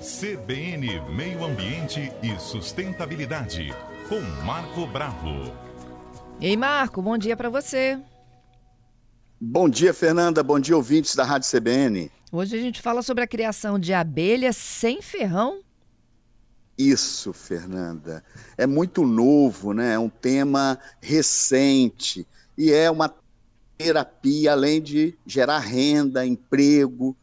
CBN Meio Ambiente e Sustentabilidade, com Marco Bravo. Ei, Marco, bom dia para você. Bom dia, Fernanda. Bom dia, ouvintes da Rádio CBN. Hoje a gente fala sobre a criação de abelhas sem ferrão. Isso, Fernanda. É muito novo, né? É um tema recente e é uma terapia, além de gerar renda, emprego.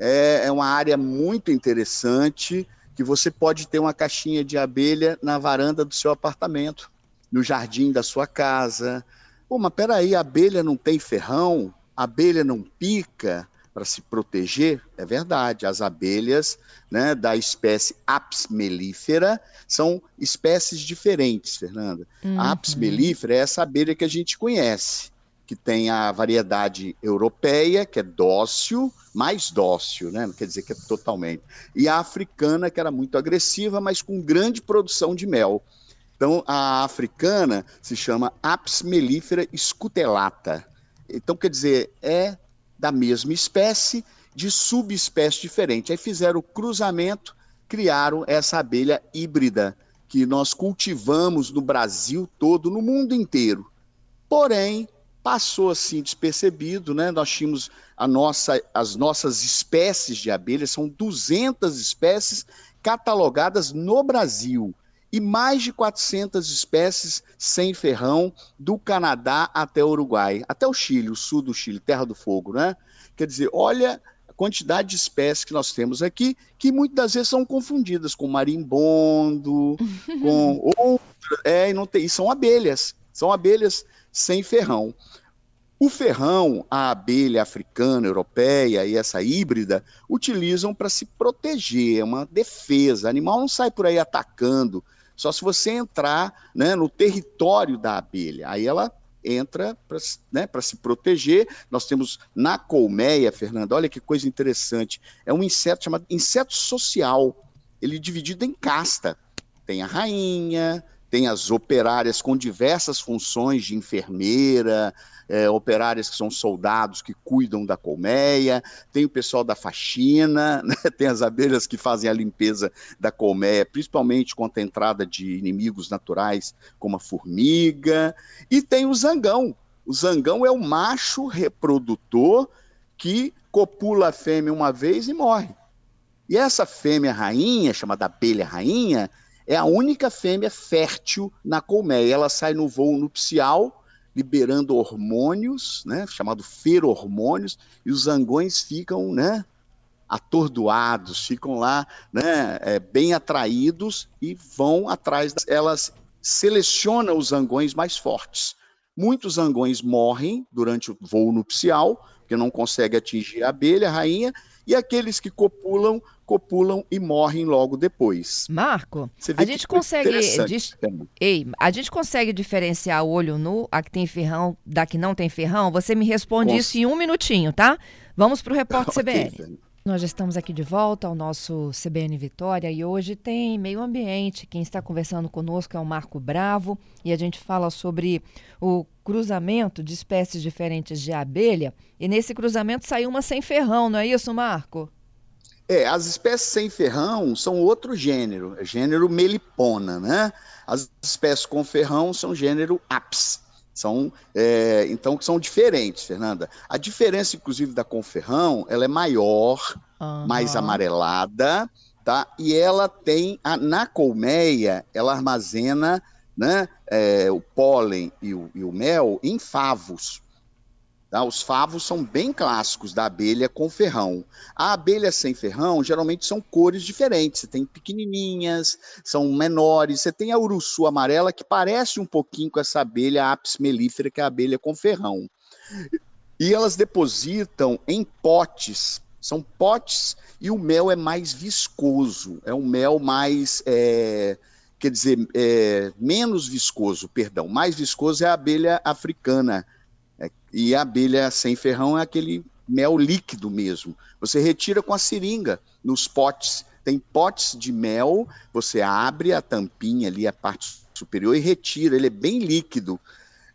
É, é uma área muito interessante que você pode ter uma caixinha de abelha na varanda do seu apartamento, no jardim da sua casa. Pô, mas peraí, a abelha não tem ferrão? A abelha não pica? para se proteger, é verdade. As abelhas né, da espécie Apis mellifera são espécies diferentes, Fernanda. Uhum. A Apis mellifera é essa abelha que a gente conhece, que tem a variedade europeia, que é dócil, mais dócil, né? não quer dizer que é totalmente, e a africana, que era muito agressiva, mas com grande produção de mel. Então, a africana se chama Apis mellifera scutellata. Então, quer dizer, é da mesma espécie, de subespécie diferente. Aí fizeram o cruzamento, criaram essa abelha híbrida que nós cultivamos no Brasil todo, no mundo inteiro. Porém, passou assim despercebido, né? Nós tínhamos a nossa, as nossas espécies de abelhas, são 200 espécies catalogadas no Brasil e mais de 400 espécies sem ferrão do Canadá até o Uruguai, até o Chile, o sul do Chile, terra do fogo, né? Quer dizer, olha a quantidade de espécies que nós temos aqui, que muitas das vezes são confundidas com marimbondo, com outras, é, e não tem, e são abelhas, são abelhas sem ferrão. O ferrão, a abelha africana, europeia e essa híbrida utilizam para se proteger, é uma defesa. O animal não sai por aí atacando, só se você entrar né, no território da abelha. Aí ela entra para né, se proteger. Nós temos na colmeia, Fernanda, olha que coisa interessante. É um inseto chamado inseto social. Ele é dividido em casta. Tem a rainha, tem as operárias com diversas funções de enfermeira, é, operárias que são soldados que cuidam da colmeia, tem o pessoal da faxina, né? tem as abelhas que fazem a limpeza da colmeia, principalmente contra a entrada de inimigos naturais, como a formiga, e tem o zangão. O zangão é o macho reprodutor que copula a fêmea uma vez e morre. E essa fêmea rainha, chamada abelha rainha, é a única fêmea fértil na colmeia. Ela sai no voo nupcial, liberando hormônios, né, chamado ferormônios, e os zangões ficam, né, atordoados, ficam lá, né, é, bem atraídos e vão atrás. Elas selecionam os zangões mais fortes. Muitos zangões morrem durante o voo nupcial, porque não consegue atingir a abelha, a rainha, e aqueles que copulam, copulam e morrem logo depois. Marco, a gente consegue. Ei, a gente consegue diferenciar o olho nu, a que tem ferrão, da que não tem ferrão? Você me responde isso em um minutinho, tá? Vamos para o repórter CBN. Nós já estamos aqui de volta ao nosso CBN Vitória e hoje tem meio ambiente. Quem está conversando conosco é o Marco Bravo e a gente fala sobre o cruzamento de espécies diferentes de abelha. E nesse cruzamento saiu uma sem ferrão, não é isso, Marco? É, as espécies sem ferrão são outro gênero, é gênero melipona, né? As espécies com ferrão são gênero apis. São, é, então, são diferentes, Fernanda. A diferença, inclusive, da Conferrão, ela é maior, uhum. mais amarelada, tá? E ela tem, a, na colmeia, ela armazena né, é, o pólen e o, e o mel em favos. Tá? Os favos são bem clássicos da abelha com ferrão. A abelha sem ferrão geralmente são cores diferentes. Você tem pequenininhas, são menores. Você tem a urussu amarela que parece um pouquinho com essa abelha apis mellifera, que é a abelha com ferrão. E elas depositam em potes. São potes e o mel é mais viscoso. É um mel mais. É, quer dizer, é, menos viscoso, perdão. Mais viscoso é a abelha africana é, e a abelha sem ferrão é aquele mel líquido mesmo. Você retira com a seringa nos potes. Tem potes de mel, você abre a tampinha ali, a parte superior, e retira. Ele é bem líquido.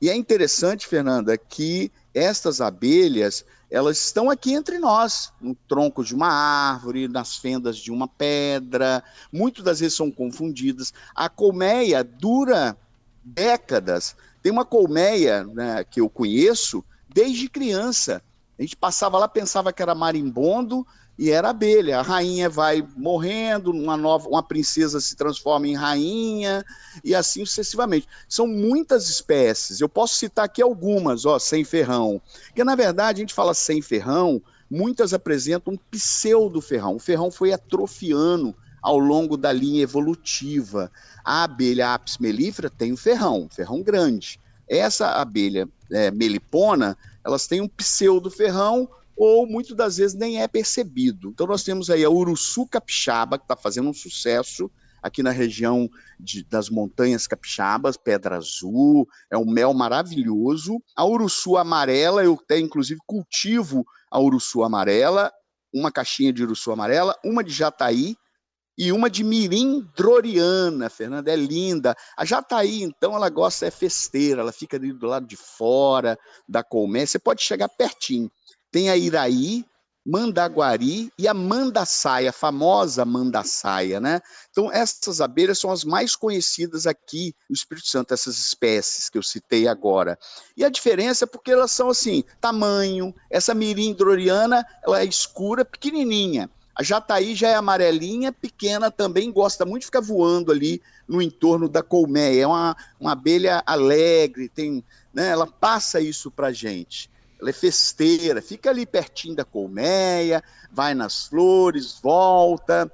E é interessante, Fernanda, que estas abelhas elas estão aqui entre nós, no tronco de uma árvore, nas fendas de uma pedra, muitas das vezes são confundidas. A colmeia dura décadas. Tem uma colmeia né, que eu conheço desde criança. A gente passava lá, pensava que era marimbondo, e era abelha. A rainha vai morrendo, uma nova, uma princesa se transforma em rainha e assim sucessivamente. São muitas espécies. Eu posso citar aqui algumas, ó, sem ferrão. Que na verdade a gente fala sem ferrão, muitas apresentam um pseudo ferrão. O ferrão foi atrofiando ao longo da linha evolutiva. A abelha apis mellifera tem o ferrão, ferrão grande. Essa abelha é, melipona, elas têm um pseudo ferrão ou muitas das vezes nem é percebido. Então nós temos aí a Uruçu Capixaba, que está fazendo um sucesso aqui na região de, das montanhas capixabas, Pedra Azul, é um mel maravilhoso. A Uruçu amarela, eu até inclusive cultivo a Uruçu amarela, uma caixinha de Uruçu amarela, uma de Jataí, e uma de mirim droriana, Fernanda, é linda. A jataí, então, ela gosta, é festeira, ela fica ali do lado de fora da colmeia, você pode chegar pertinho. Tem a Iraí, Mandaguari e a Mandaçaia, a famosa Mandaçaia, né? Então, essas abelhas são as mais conhecidas aqui no Espírito Santo, essas espécies que eu citei agora. E a diferença é porque elas são assim, tamanho, essa mirim droriana, ela é escura, pequenininha. A jataí já é amarelinha, pequena também, gosta muito de ficar voando ali no entorno da colmeia. É uma, uma abelha alegre, tem, né, ela passa isso para gente ela é festeira, fica ali pertinho da colmeia, vai nas flores, volta.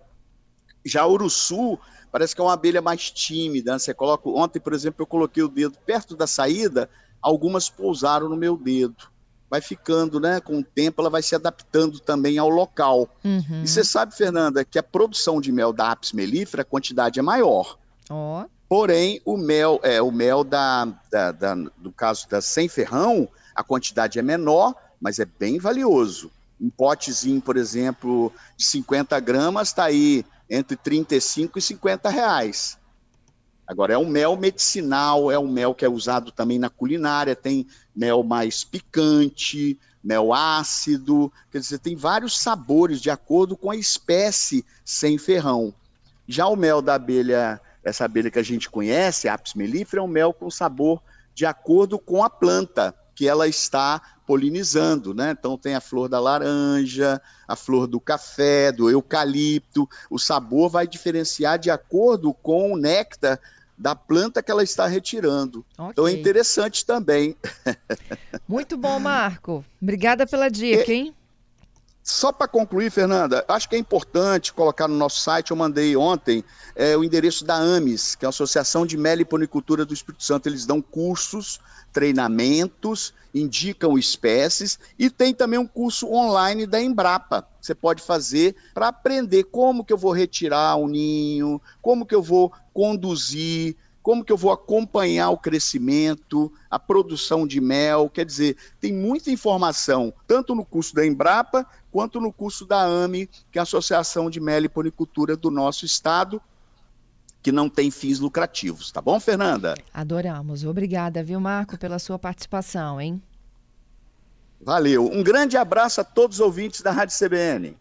Já uruçu parece que é uma abelha mais tímida. Né? Você coloca, ontem, por exemplo, eu coloquei o dedo perto da saída, algumas pousaram no meu dedo. Vai ficando, né? Com o tempo, ela vai se adaptando também ao local. Uhum. E você sabe, Fernanda, que a produção de mel da Apis mellifera, a quantidade é maior. Oh. Porém, o mel, é, o mel da, da, da, do caso da sem ferrão, a quantidade é menor, mas é bem valioso. Um potezinho, por exemplo, de 50 gramas está aí entre 35 e 50 reais. Agora, é um mel medicinal, é um mel que é usado também na culinária, tem mel mais picante, mel ácido, quer dizer, tem vários sabores de acordo com a espécie sem ferrão. Já o mel da abelha, essa abelha que a gente conhece, Apis mellifera, é um mel com sabor de acordo com a planta que ela está polinizando, né? Então tem a flor da laranja, a flor do café, do eucalipto. O sabor vai diferenciar de acordo com o néctar da planta que ela está retirando. Okay. Então é interessante também. Muito bom, Marco. Obrigada pela dica, hein? Só para concluir, Fernanda, acho que é importante colocar no nosso site, eu mandei ontem, é, o endereço da AMES, que é a Associação de Meliponicultura do Espírito Santo. Eles dão cursos, treinamentos, indicam espécies e tem também um curso online da Embrapa. Você pode fazer para aprender como que eu vou retirar o ninho, como que eu vou conduzir como que eu vou acompanhar o crescimento, a produção de mel, quer dizer, tem muita informação, tanto no curso da Embrapa, quanto no curso da AME, que é a Associação de Mel e Ponicultura do nosso estado, que não tem fins lucrativos, tá bom, Fernanda? Adoramos. Obrigada, viu, Marco, pela sua participação, hein? Valeu. Um grande abraço a todos os ouvintes da Rádio CBN.